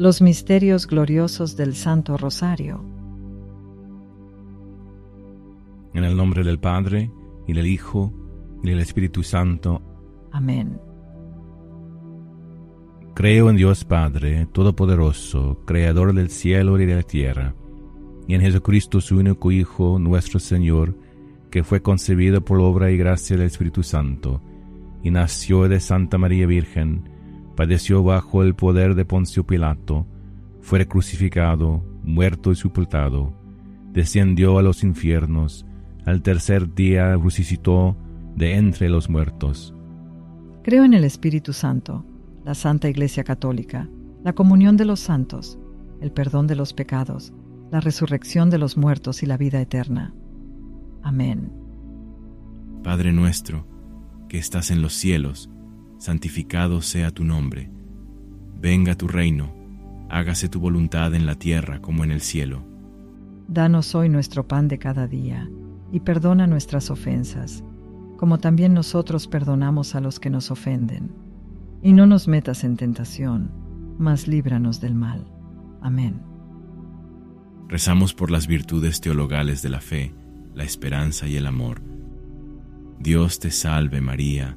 Los misterios gloriosos del Santo Rosario. En el nombre del Padre, y del Hijo, y del Espíritu Santo. Amén. Creo en Dios Padre, Todopoderoso, Creador del cielo y de la tierra, y en Jesucristo su único Hijo, nuestro Señor, que fue concebido por obra y gracia del Espíritu Santo, y nació de Santa María Virgen, padeció bajo el poder de Poncio Pilato, fue crucificado, muerto y sepultado, descendió a los infiernos, al tercer día resucitó de entre los muertos. Creo en el Espíritu Santo, la Santa Iglesia Católica, la comunión de los santos, el perdón de los pecados, la resurrección de los muertos y la vida eterna. Amén. Padre nuestro, que estás en los cielos, santificado sea tu nombre. Venga tu reino, hágase tu voluntad en la tierra como en el cielo. Danos hoy nuestro pan de cada día, y perdona nuestras ofensas, como también nosotros perdonamos a los que nos ofenden. Y no nos metas en tentación, mas líbranos del mal. Amén. Rezamos por las virtudes teologales de la fe, la esperanza y el amor. Dios te salve María,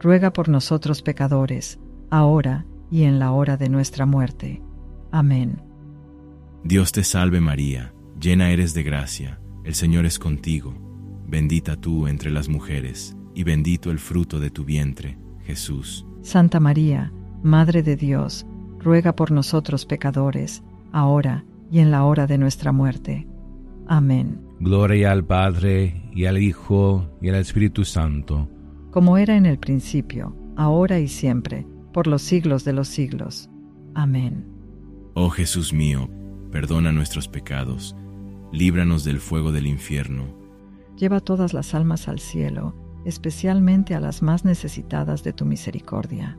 ruega por nosotros pecadores, ahora y en la hora de nuestra muerte. Amén. Dios te salve María, llena eres de gracia, el Señor es contigo, bendita tú entre las mujeres, y bendito el fruto de tu vientre, Jesús. Santa María, Madre de Dios, ruega por nosotros pecadores, ahora y en la hora de nuestra muerte. Amén. Gloria al Padre, y al Hijo, y al Espíritu Santo. Como era en el principio, ahora y siempre, por los siglos de los siglos. Amén. Oh Jesús mío, perdona nuestros pecados, líbranos del fuego del infierno. Lleva todas las almas al cielo, especialmente a las más necesitadas de tu misericordia.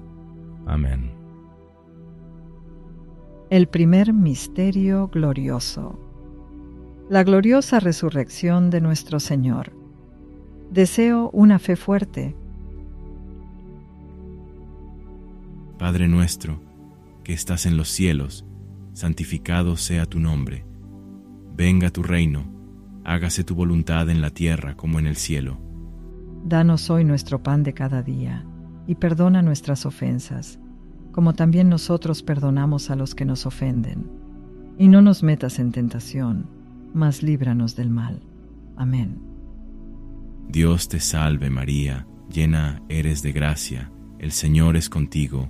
Amén. El primer misterio glorioso. La gloriosa resurrección de nuestro Señor. Deseo una fe fuerte. Padre nuestro, que estás en los cielos, santificado sea tu nombre. Venga tu reino, hágase tu voluntad en la tierra como en el cielo. Danos hoy nuestro pan de cada día, y perdona nuestras ofensas, como también nosotros perdonamos a los que nos ofenden. Y no nos metas en tentación, mas líbranos del mal. Amén. Dios te salve María, llena eres de gracia, el Señor es contigo,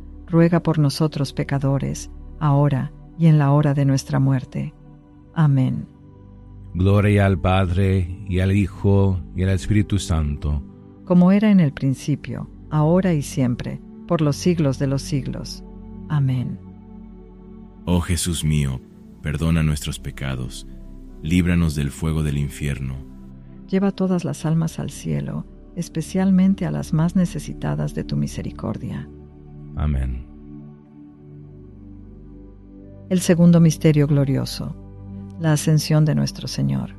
ruega por nosotros pecadores, ahora y en la hora de nuestra muerte. Amén. Gloria al Padre, y al Hijo, y al Espíritu Santo, como era en el principio, ahora y siempre, por los siglos de los siglos. Amén. Oh Jesús mío, perdona nuestros pecados, líbranos del fuego del infierno. Lleva todas las almas al cielo, especialmente a las más necesitadas de tu misericordia. Amén. El segundo misterio glorioso, la ascensión de nuestro Señor.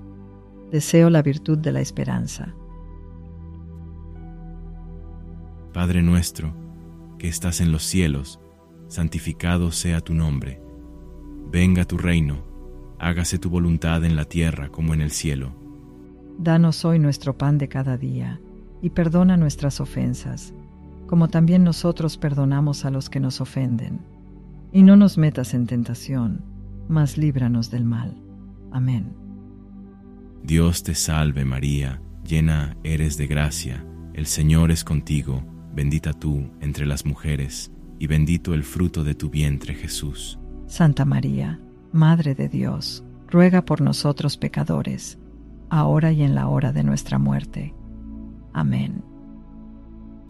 Deseo la virtud de la esperanza. Padre nuestro, que estás en los cielos, santificado sea tu nombre. Venga tu reino, hágase tu voluntad en la tierra como en el cielo. Danos hoy nuestro pan de cada día, y perdona nuestras ofensas, como también nosotros perdonamos a los que nos ofenden. Y no nos metas en tentación, mas líbranos del mal. Amén. Dios te salve María, llena eres de gracia, el Señor es contigo bendita tú entre las mujeres, y bendito el fruto de tu vientre Jesús. Santa María, Madre de Dios, ruega por nosotros pecadores, ahora y en la hora de nuestra muerte. Amén.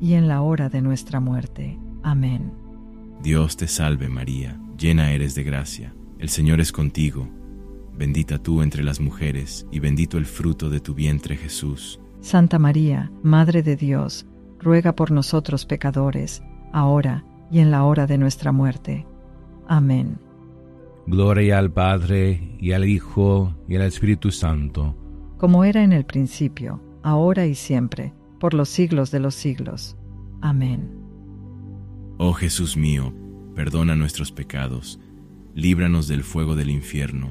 en la hora de nuestra muerte. Amén. Dios te salve María, llena eres de gracia, el Señor es contigo, bendita tú entre las mujeres, y bendito el fruto de tu vientre Jesús. Santa María, Madre de Dios, ruega por nosotros pecadores, ahora y en la hora de nuestra muerte. Amén. Gloria al Padre, y al Hijo, y al Espíritu Santo, como era en el principio, ahora y siempre, por los siglos de los siglos. Amén. Oh Jesús mío, perdona nuestros pecados, líbranos del fuego del infierno.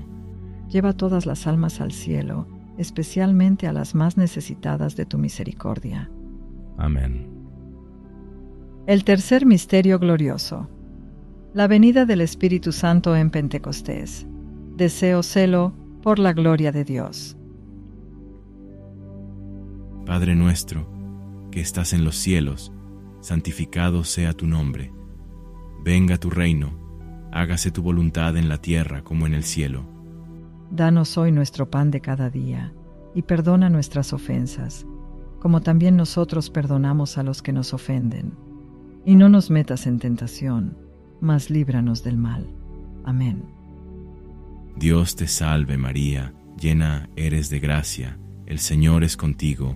Lleva todas las almas al cielo, especialmente a las más necesitadas de tu misericordia. Amén. El tercer misterio glorioso. La venida del Espíritu Santo en Pentecostés. Deseo celo por la gloria de Dios. Padre nuestro, que estás en los cielos, santificado sea tu nombre. Venga tu reino, hágase tu voluntad en la tierra como en el cielo. Danos hoy nuestro pan de cada día, y perdona nuestras ofensas, como también nosotros perdonamos a los que nos ofenden. Y no nos metas en tentación, mas líbranos del mal. Amén. Dios te salve María, llena eres de gracia, el Señor es contigo,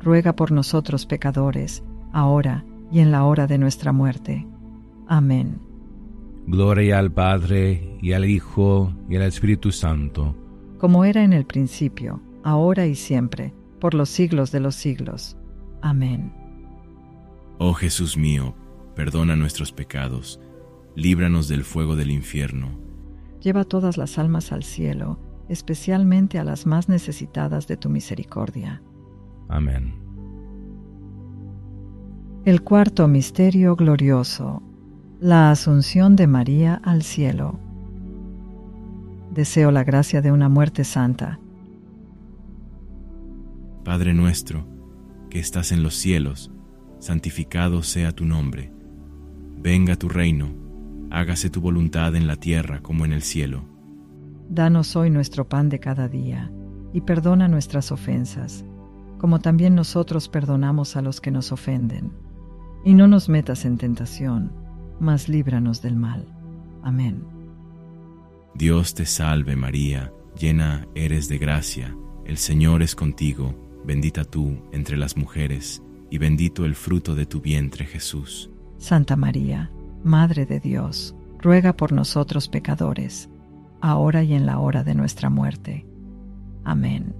ruega por nosotros pecadores, ahora y en la hora de nuestra muerte. Amén. Gloria al Padre, y al Hijo, y al Espíritu Santo, como era en el principio, ahora y siempre, por los siglos de los siglos. Amén. Oh Jesús mío, perdona nuestros pecados, líbranos del fuego del infierno, Lleva todas las almas al cielo, especialmente a las más necesitadas de tu misericordia. Amén. El cuarto misterio glorioso, la asunción de María al cielo. Deseo la gracia de una muerte santa. Padre nuestro, que estás en los cielos, santificado sea tu nombre. Venga tu reino, hágase tu voluntad en la tierra como en el cielo. Danos hoy nuestro pan de cada día, y perdona nuestras ofensas, como también nosotros perdonamos a los que nos ofenden. Y no nos metas en tentación, mas líbranos del mal. Amén. Dios te salve María, llena eres de gracia, el Señor es contigo, bendita tú entre las mujeres, y bendito el fruto de tu vientre Jesús. Santa María, Madre de Dios, ruega por nosotros pecadores, ahora y en la hora de nuestra muerte. Amén.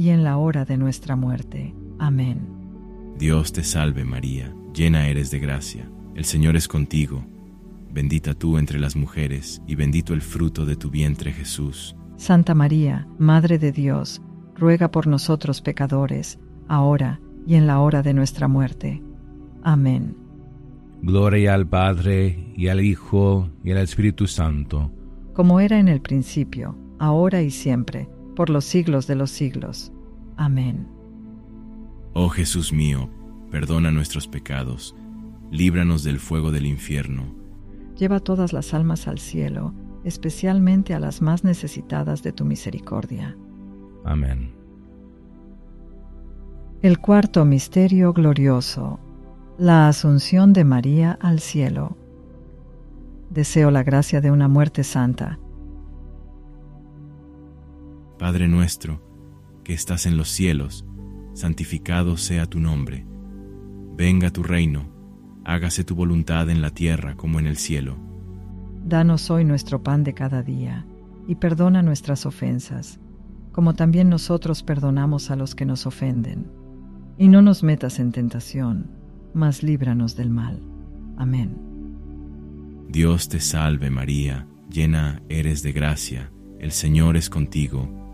y en la hora de nuestra muerte. Amén. Dios te salve María, llena eres de gracia, el Señor es contigo, bendita tú entre las mujeres, y bendito el fruto de tu vientre Jesús. Santa María, Madre de Dios, ruega por nosotros pecadores, ahora y en la hora de nuestra muerte. Amén. Gloria al Padre, y al Hijo, y al Espíritu Santo. Como era en el principio, ahora y siempre, por los siglos de los siglos. Amén. Oh Jesús mío, perdona nuestros pecados, líbranos del fuego del infierno. Lleva todas las almas al cielo, especialmente a las más necesitadas de tu misericordia. Amén. El cuarto misterio glorioso, la asunción de María al cielo. Deseo la gracia de una muerte santa. Padre nuestro, que estás en los cielos, santificado sea tu nombre. Venga tu reino, hágase tu voluntad en la tierra como en el cielo. Danos hoy nuestro pan de cada día, y perdona nuestras ofensas, como también nosotros perdonamos a los que nos ofenden. Y no nos metas en tentación, mas líbranos del mal. Amén. Dios te salve María, llena eres de gracia, el Señor es contigo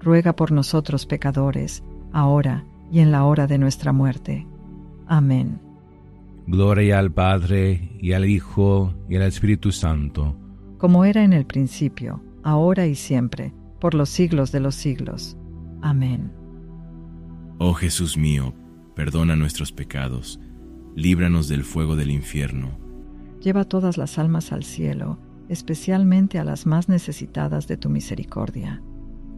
ruega por nosotros pecadores, ahora y en la hora de nuestra muerte. Amén. Gloria al Padre, y al Hijo, y al Espíritu Santo, como era en el principio, ahora y siempre, por los siglos de los siglos. Amén. Oh Jesús mío, perdona nuestros pecados, líbranos del fuego del infierno. Lleva todas las almas al cielo, especialmente a las más necesitadas de tu misericordia.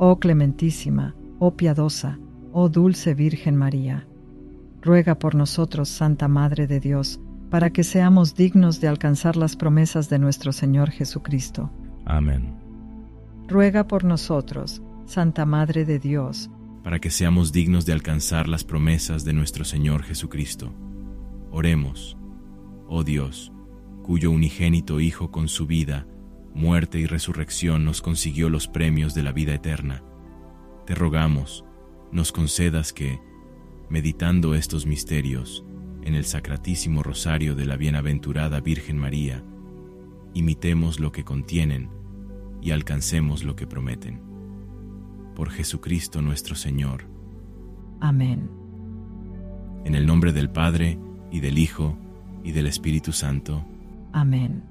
Oh clementísima, oh piadosa, oh dulce Virgen María. Ruega por nosotros, Santa Madre de Dios, para que seamos dignos de alcanzar las promesas de nuestro Señor Jesucristo. Amén. Ruega por nosotros, Santa Madre de Dios, para que seamos dignos de alcanzar las promesas de nuestro Señor Jesucristo. Oremos, oh Dios, cuyo unigénito Hijo con su vida, muerte y resurrección nos consiguió los premios de la vida eterna. Te rogamos, nos concedas que, meditando estos misterios, en el Sacratísimo Rosario de la Bienaventurada Virgen María, imitemos lo que contienen y alcancemos lo que prometen. Por Jesucristo nuestro Señor. Amén. En el nombre del Padre, y del Hijo, y del Espíritu Santo. Amén.